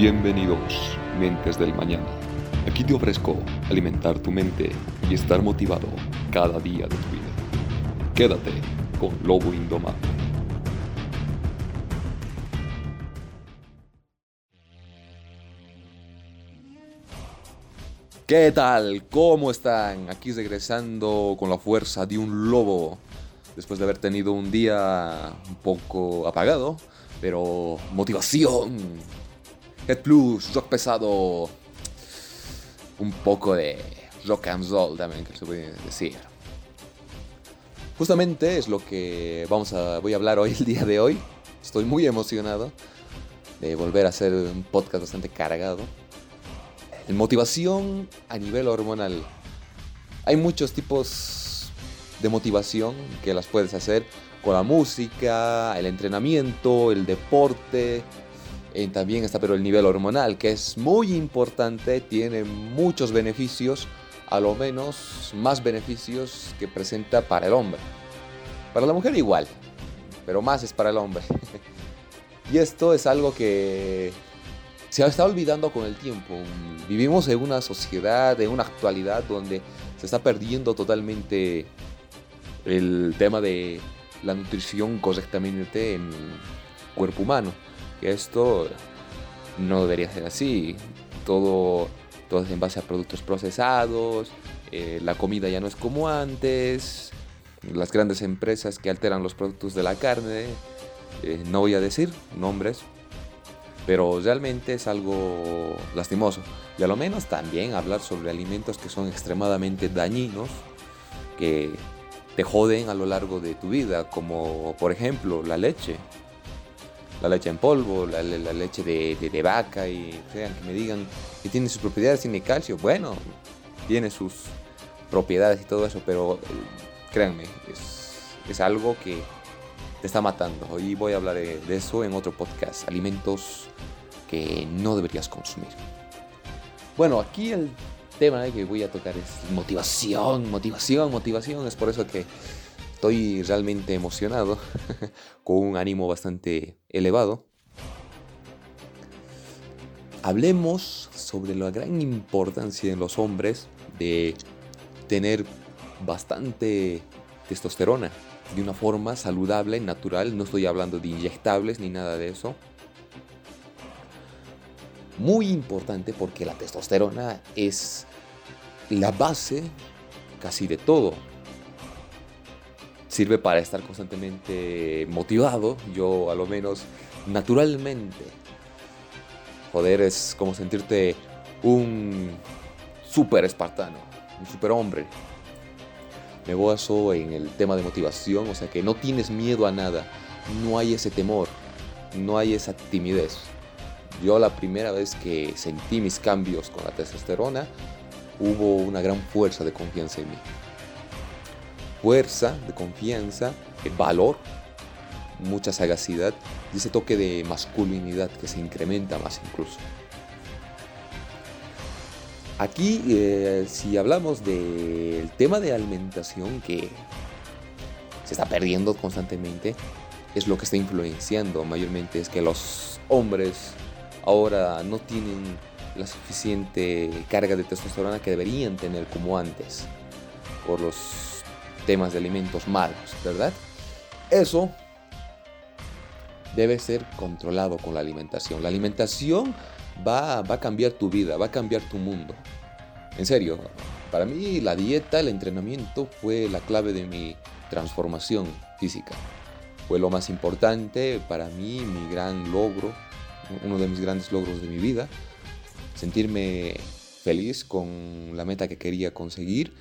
Bienvenidos, mentes del mañana. Aquí te ofrezco alimentar tu mente y estar motivado cada día de tu vida. Quédate con Lobo Indomable. ¿Qué tal? ¿Cómo están? Aquí regresando con la fuerza de un lobo. Después de haber tenido un día un poco apagado, pero motivación. Head Plus, rock pesado. Un poco de rock and roll también, que se puede decir. Justamente es lo que vamos a, voy a hablar hoy, el día de hoy. Estoy muy emocionado de volver a hacer un podcast bastante cargado. Motivación a nivel hormonal. Hay muchos tipos de motivación que las puedes hacer con la música, el entrenamiento, el deporte, eh, también está pero el nivel hormonal, que es muy importante, tiene muchos beneficios, a lo menos más beneficios que presenta para el hombre. Para la mujer igual, pero más es para el hombre. y esto es algo que se está olvidando con el tiempo. Vivimos en una sociedad, en una actualidad donde se está perdiendo totalmente el tema de la nutrición correctamente en el cuerpo humano que esto no debería ser así. Todo, todo es en base a productos procesados, eh, la comida ya no es como antes, las grandes empresas que alteran los productos de la carne, eh, no voy a decir nombres, pero realmente es algo lastimoso. Y a lo menos también hablar sobre alimentos que son extremadamente dañinos, que te joden a lo largo de tu vida, como por ejemplo la leche la leche en polvo, la, leche de, vaca y que me digan que tiene sus propiedades, tiene calcio, bueno, tiene sus propiedades y todo eso, pero eh, créanme, es, algo que te está matando. Hoy voy a hablar de, eso en otro podcast, alimentos que no deberías consumir. Bueno, aquí el tema que voy a tocar es motivación, motivación, motivación, es por eso que Estoy realmente emocionado, con un ánimo bastante elevado. Hablemos sobre la gran importancia en los hombres de tener bastante testosterona de una forma saludable, y natural. No estoy hablando de inyectables ni nada de eso. Muy importante porque la testosterona es la base casi de todo sirve para estar constantemente motivado, yo a lo menos naturalmente. Joder, es como sentirte un super espartano, un super hombre. Me baso en el tema de motivación, o sea que no tienes miedo a nada, no hay ese temor, no hay esa timidez. Yo la primera vez que sentí mis cambios con la testosterona, hubo una gran fuerza de confianza en mí fuerza, de confianza, de valor, mucha sagacidad y ese toque de masculinidad que se incrementa más incluso. Aquí, eh, si hablamos del tema de alimentación que se está perdiendo constantemente, es lo que está influenciando mayormente, es que los hombres ahora no tienen la suficiente carga de testosterona que deberían tener como antes, por los temas de alimentos malos, ¿verdad? Eso debe ser controlado con la alimentación. La alimentación va, va, a cambiar tu vida, va a cambiar tu mundo. En serio, para mí la dieta, el entrenamiento fue la clave de mi transformación física. Fue lo más importante para mí, mi gran logro, uno de mis grandes logros de mi vida. Sentirme feliz con la meta que quería conseguir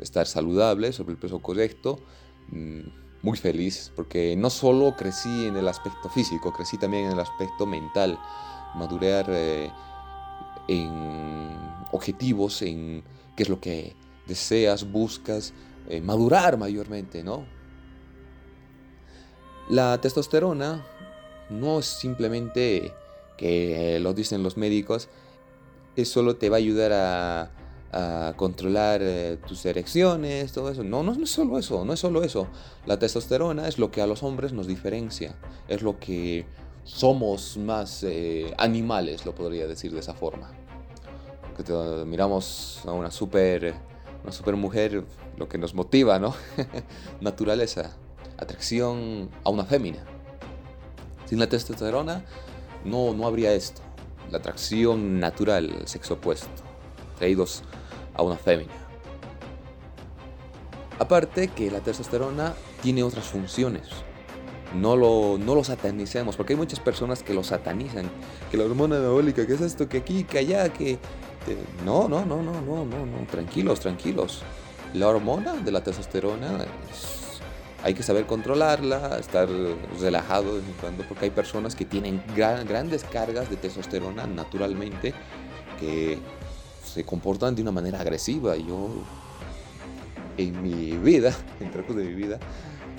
estar saludable, sobre el peso correcto, mm, muy feliz, porque no solo crecí en el aspecto físico, crecí también en el aspecto mental, madurar eh, en objetivos, en qué es lo que deseas, buscas, eh, madurar mayormente, ¿no? La testosterona no es simplemente que lo dicen los médicos, es solo te va a ayudar a a controlar eh, tus erecciones, todo eso. No, no, es solo eso, no es solo eso. La testosterona es lo que a los hombres nos diferencia, es lo que somos más eh, animales, lo podría decir de esa forma. Que miramos a una super, una super mujer, lo que nos motiva, ¿no? Naturaleza, atracción a una fémina. Sin la testosterona no, no habría esto. La atracción natural, el sexo opuesto, traídos a una fémina. Aparte que la testosterona tiene otras funciones. No lo, no lo satanicemos, porque hay muchas personas que lo satanizan. Que la hormona anabólica, que es esto, que aquí, que allá, que... no, no, no, no, no, no, no, tranquilos, tranquilos. La hormona de la testosterona hay que saber controlarla, estar relajado de vez en cuando, porque hay personas que tienen grandes cargas de testosterona naturalmente que se comportan de una manera agresiva. Yo en mi vida, en trozos de mi vida,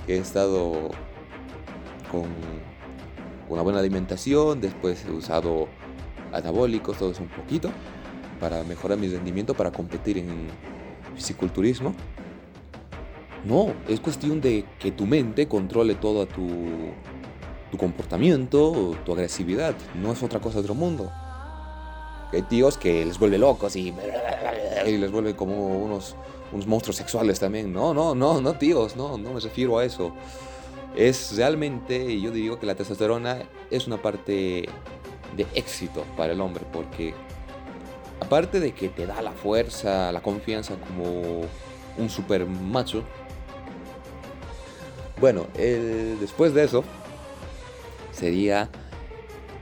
he estado con una buena alimentación, después he usado anabólicos, todo eso un poquito, para mejorar mi rendimiento, para competir en fisiculturismo. No, es cuestión de que tu mente controle todo tu, tu comportamiento, tu agresividad. No es otra cosa de otro mundo. Hay tíos que les vuelve locos y, les vuelve como unos unos monstruos sexuales también. No, no, no, no, tíos, no, no me refiero a eso. Es realmente, yo digo que la testosterona es una parte de éxito para el hombre, porque aparte de que te da la fuerza, la confianza como un super macho, bueno, después de eso sería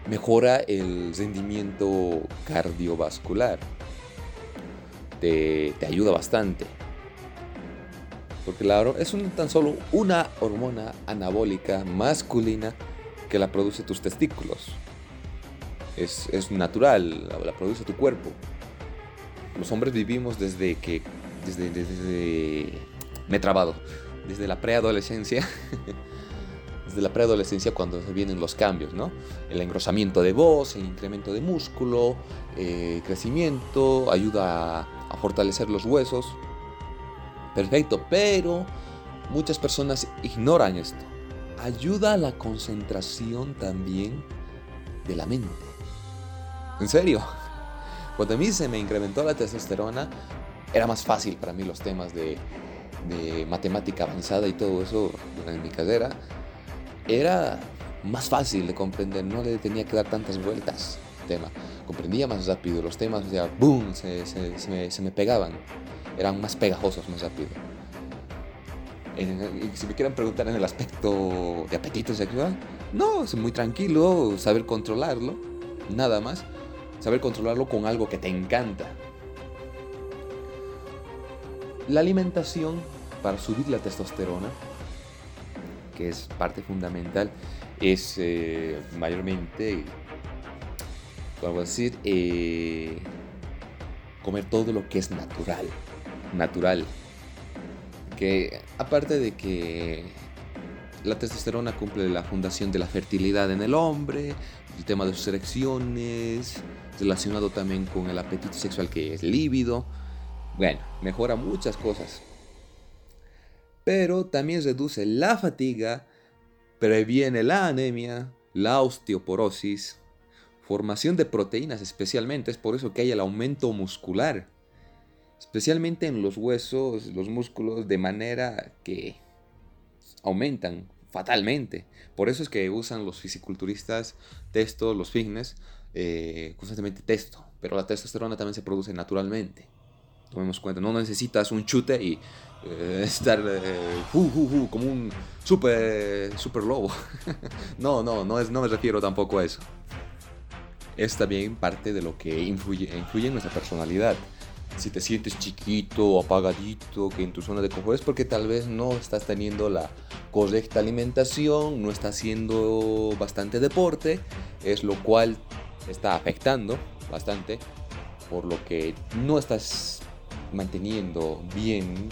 mejora el rendimiento cardiovascular. Te, te ayuda bastante. Porque la es tan solo una hormona anabólica masculina que la produce tus testículos. Es, natural, la, produce tu cuerpo. Los hombres vivimos desde que. Desde. desde me he trabado. Desde la preadolescencia. desde la preadolescencia cuando vienen los cambios, ¿no? El engrosamiento de voz, el incremento de músculo, eh, crecimiento, ayuda a fortalecer los huesos Perfecto, pero muchas personas ignoran esto. Ayuda a la concentración también de la mente. En serio, cuando a mí se me incrementó la testosterona, era más fácil para mí los temas de, matemática avanzada y todo eso en mi carrera. Era más fácil de comprender, no le tenía que dar tantas vueltas al tema. Comprendía más rápido los temas, o sea, ¡boom! Se, me pegaban eran más pegajosos más rápido. si me quieren preguntar en el aspecto de apetito sexual, no, es muy tranquilo, saber controlarlo, nada más. Saber controlarlo con algo que te encanta. La alimentación para subir la testosterona, que es parte fundamental, es eh, mayormente, a decir, eh, comer todo lo que es natural natural. Que aparte de que la testosterona cumple la fundación de la fertilidad en el hombre, el tema de sus erecciones, relacionado también con el apetito sexual que es lívido. Bueno, mejora muchas cosas. Pero también reduce la fatiga, previene la anemia, la osteoporosis, formación de proteínas especialmente, es por eso que hay el aumento muscular especialmente en los huesos, los músculos, de manera que aumentan fatalmente. Por eso es que usan los fisiculturistas testo, los fitness, eh, constantemente testo. Pero la testosterona también se produce naturalmente. Tomemos cuenta, no necesitas un chute y eh, estar eh, como un super, super lobo. no, no, no, es, no me refiero tampoco a eso. Es también parte de lo que influye, influye en nuestra personalidad si te sientes chiquito apagadito, que en tu zona de confort es porque tal vez no estás teniendo la correcta alimentación, no estás haciendo bastante deporte, es lo cual está afectando bastante, por lo que no estás manteniendo bien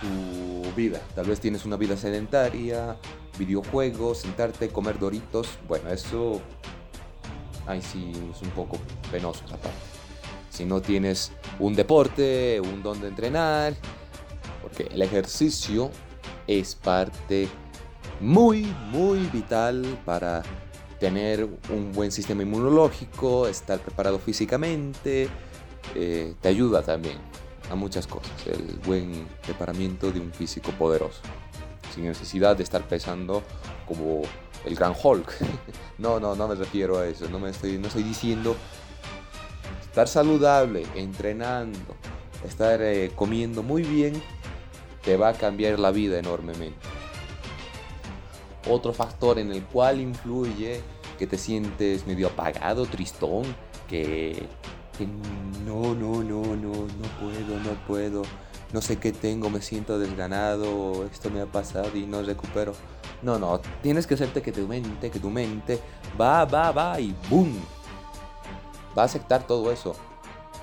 tu vida. Tal vez tienes una vida sedentaria, videojuegos, sentarte, comer doritos. Bueno, eso ahí sí es un poco penoso si no tienes un deporte, un don de entrenar, porque el ejercicio es parte muy, muy vital para tener un buen sistema inmunológico, estar preparado físicamente, eh, te ayuda también a muchas cosas. El buen preparamiento de un físico poderoso, sin necesidad de estar pesando como el gran Hulk. no, no, no me refiero a eso. No me estoy, no estoy diciendo estar saludable, entrenando, estar eh, comiendo muy bien, te va a cambiar la vida enormemente. Otro factor en el cual influye que te sientes medio apagado, tristón, que, que no, no, no, no, no puedo, no puedo, no sé qué tengo, me siento desganado, esto me ha pasado y no recupero. No, no, tienes que hacerte que tu mente, que tu mente va, va, va y ¡boom! Va a aceptar todo eso.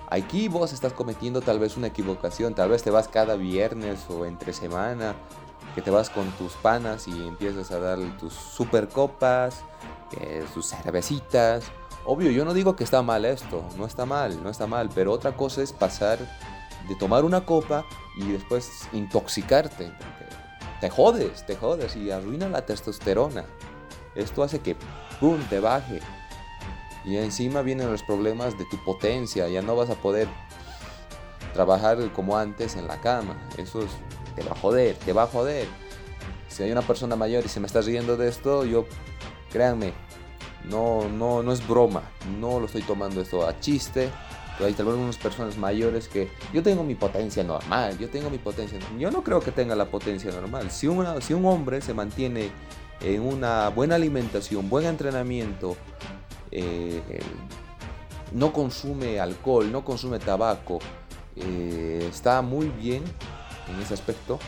Aquí vos estás cometiendo tal vez una equivocación, tal vez te vas cada viernes o entre semana que te vas con tus panas y empiezas a dar tus super copas, tus cervecitas. Obvio, yo no digo que está mal esto, no está mal, no está mal, pero otra cosa es pasar de tomar una copa y después intoxicarte. Te jodes, te jodes y arruina la testosterona. Esto hace que, ¡pum!, te baje. Y encima vienen los problemas de tu potencia, ya no vas a poder trabajar como antes en la cama. Eso es te va a joder, te va a joder. Si hay una persona mayor y se me está riendo de esto, yo, créanme, no, no, no es broma, no lo estoy tomando esto a chiste. Hay tal vez unas personas mayores que yo tengo mi potencia normal, yo tengo mi potencia. Yo no creo que tenga la potencia normal. Si, una, si un hombre se mantiene en una buena alimentación, buen entrenamiento, eh, no consume alcohol, no consume tabaco, eh, está muy bien en ese aspecto,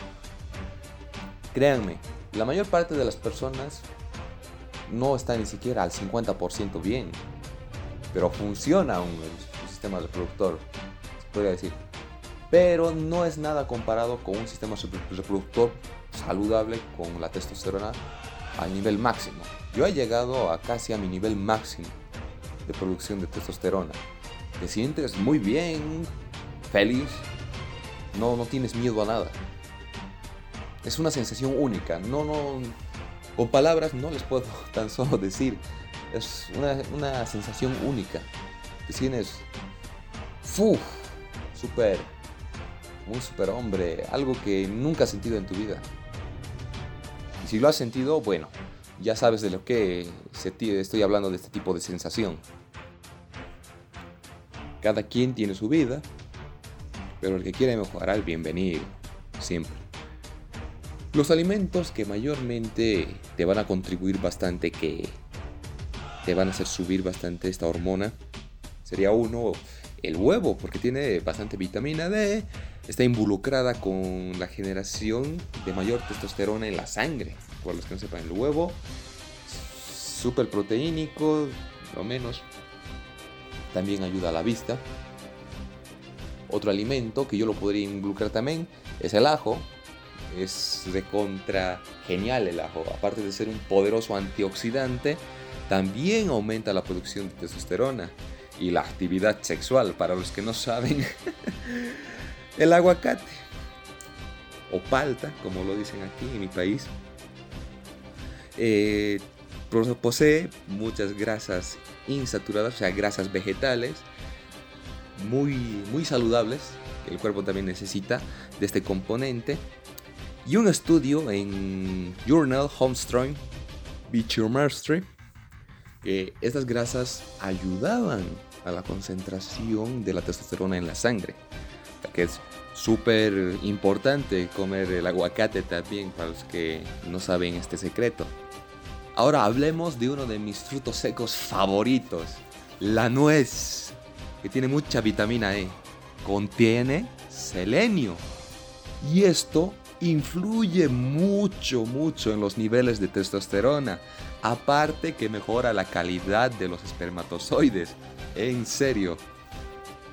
créanme, la mayor parte de las personas no está ni siquiera al 50% bien, pero funciona un, un sistema reproductor, se podría decir. Pero no es nada comparado con un sistema reproductor saludable con la testosterona al nivel máximo. Yo he llegado a casi a mi nivel máximo de producción de testosterona. Te sientes muy bien, feliz, no, no tienes miedo a nada. Es una sensación única. No, no, con palabras no les puedo tan solo decir. Es una, sensación única. Que tienes, ¡fuf! Super, un super hombre, algo que nunca has sentido en tu vida. Y si lo has sentido, bueno, ya sabes de lo que estoy hablando de este tipo de sensación. Cada quien tiene su vida, pero el que quiere mejorar, bienvenido, siempre. Los alimentos que mayormente te van a contribuir bastante, que te van a hacer subir bastante esta hormona, sería uno, el huevo, porque tiene bastante vitamina D, está involucrada con la generación de mayor testosterona en la sangre. Por los que no sepan, el huevo, súper proteínico, lo menos. También ayuda a la vista, otro alimento que yo lo podría involucrar también es el ajo. Es de contra genial el ajo. Aparte de ser un poderoso antioxidante, también aumenta la producción de testosterona y la actividad sexual. Para los que no saben, el aguacate o palta, como lo dicen aquí en mi país, eh, posee muchas grasas insaturadas, o sea, grasas vegetales, muy, muy saludables, el cuerpo también necesita de este componente. Y un estudio en Journal Homestrong Biochemistry que estas grasas ayudaban a la concentración de la testosterona en la sangre. Que es súper importante comer el aguacate también para los que no saben este secreto. Ahora hablemos de uno de mis frutos secos favoritos, la nuez que tiene mucha vitamina E. Contiene selenio. Y esto influye mucho, mucho en los niveles de testosterona. Aparte que mejora la calidad de los espermatozoides. En serio.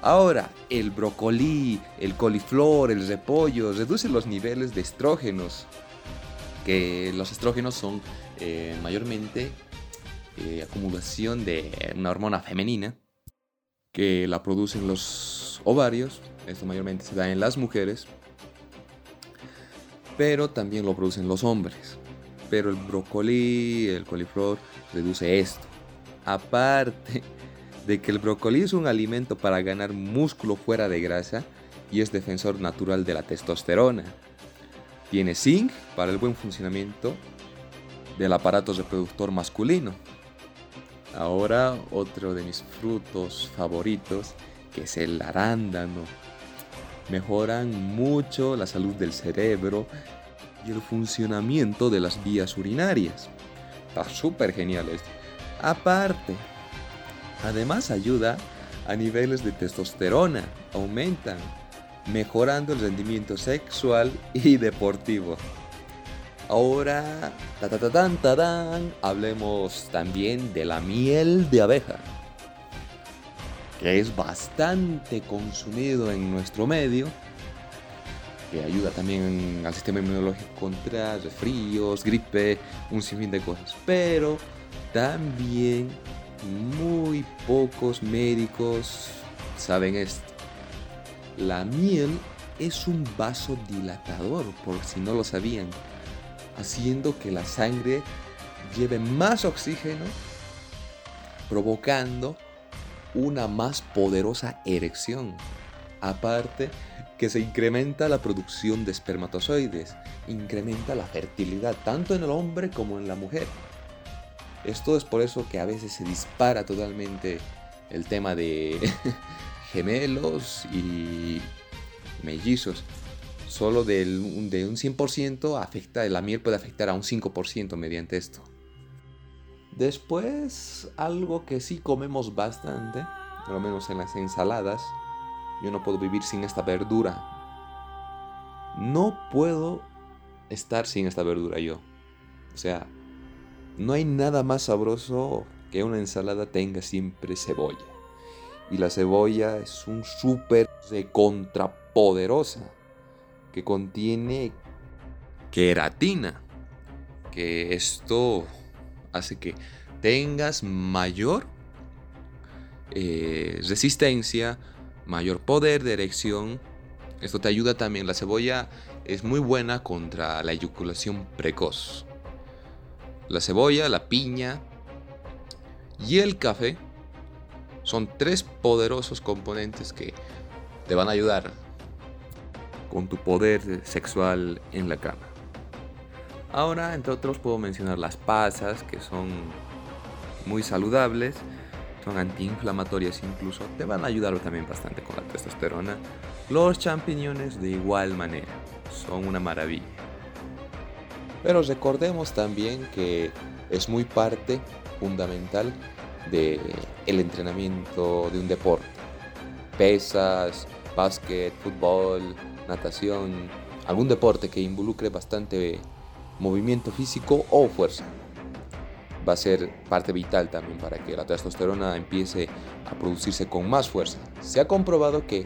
Ahora, el brócoli, el coliflor, el repollo reducen los niveles de estrógenos. Que los estrógenos son eh, mayormente eh, acumulación de una hormona femenina que la producen los ovarios, esto mayormente se da en las mujeres, pero también lo producen los hombres. Pero el brócoli, el coliflor, reduce esto. aparte de que el brócoli es un alimento para ganar músculo fuera de grasa y es defensor natural de la testosterona. Tiene zinc para el buen funcionamiento del aparato reproductor masculino. Ahora otro de mis frutos favoritos, que es el arándano. Mejoran mucho la salud del cerebro y el funcionamiento de las vías urinarias. Está súper genial esto. Aparte, además ayuda a niveles de testosterona, aumentan, mejorando el rendimiento sexual y deportivo. Ahora, ta, ta, ta, tan, tan, hablemos también de la miel de abeja, que es bastante consumido en nuestro medio, que ayuda también al sistema inmunológico contra resfríos, gripe, un sinfín de cosas. Pero también muy pocos médicos saben esto. La miel es un vasodilatador, por si no lo sabían haciendo que la sangre lleve más oxígeno, provocando una más poderosa erección. Aparte que se incrementa la producción de espermatozoides, incrementa la fertilidad tanto en el hombre como en la mujer. Esto es por eso que a veces se dispara totalmente el tema de gemelos y mellizos solo del, de un 100% afecta, la miel puede afectar a un 5% mediante esto. Después, algo que sí comemos bastante, por lo menos en las ensaladas, yo no puedo vivir sin esta verdura. No puedo estar sin esta verdura yo. O sea, no hay nada más sabroso que una ensalada tenga siempre cebolla. Y la cebolla es un súper de contrapoderosa que contiene queratina, que esto hace que tengas mayor eh, resistencia, mayor poder de erección. Esto te ayuda también. La cebolla es muy buena contra la eyaculación precoz. La cebolla, la piña y el café son tres poderosos componentes que te van a ayudar con tu poder sexual en la cama. Ahora, entre otros, puedo mencionar las pasas, que son muy saludables, son antiinflamatorias incluso, te van a ayudar también bastante con la testosterona. Los champiñones de igual manera, son una maravilla. Pero recordemos también que es muy parte fundamental del el entrenamiento de un deporte. Pesas, básquet, fútbol, natación, algún deporte que involucre bastante movimiento físico o fuerza. Va a ser parte vital también para que la testosterona empiece a producirse con más fuerza. Se ha comprobado que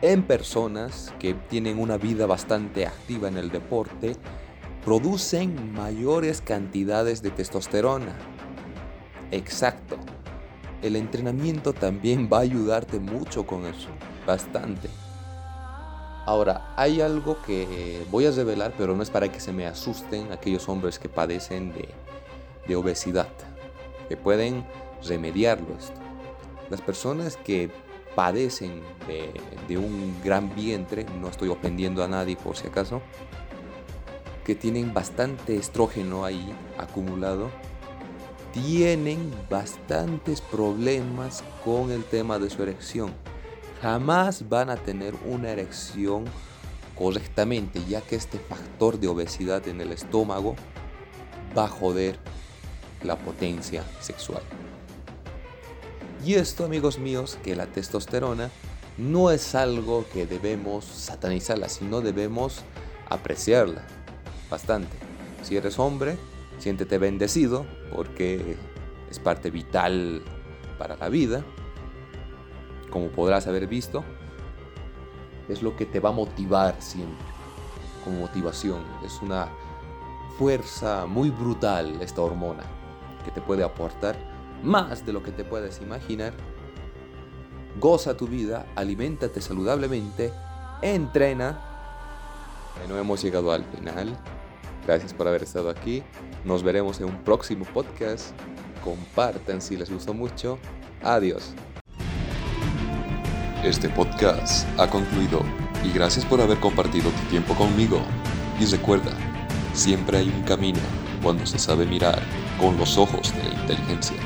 en personas que tienen una vida bastante activa en el deporte, producen mayores cantidades de testosterona. Exacto. El entrenamiento también va a ayudarte mucho con eso, bastante. Ahora, hay algo que voy a revelar, pero no es para que se me asusten aquellos hombres que padecen de, obesidad, que pueden remediarlo. Las personas que padecen de, de, un gran vientre, no estoy ofendiendo a nadie por si acaso, que tienen bastante estrógeno ahí acumulado, tienen bastantes problemas con el tema de su erección jamás van a tener una erección correctamente, ya que este factor de obesidad en el estómago va a joder la potencia sexual. Y esto, amigos míos, que la testosterona no es algo que debemos satanizarla, sino debemos apreciarla bastante. Si eres hombre, siéntete bendecido porque es parte vital para la vida como podrás haber visto, es lo que te va a motivar siempre, como motivación. Es una fuerza muy brutal esta hormona que te puede aportar más de lo que te puedes imaginar. Goza tu vida, aliméntate saludablemente, entrena. No hemos llegado al final. Gracias por haber estado aquí. Nos veremos en un próximo podcast. compartan si les gustó mucho. Adiós. Este podcast ha concluido y gracias por haber compartido tu tiempo conmigo. Y recuerda, siempre hay un camino cuando se sabe mirar con los ojos de la inteligencia.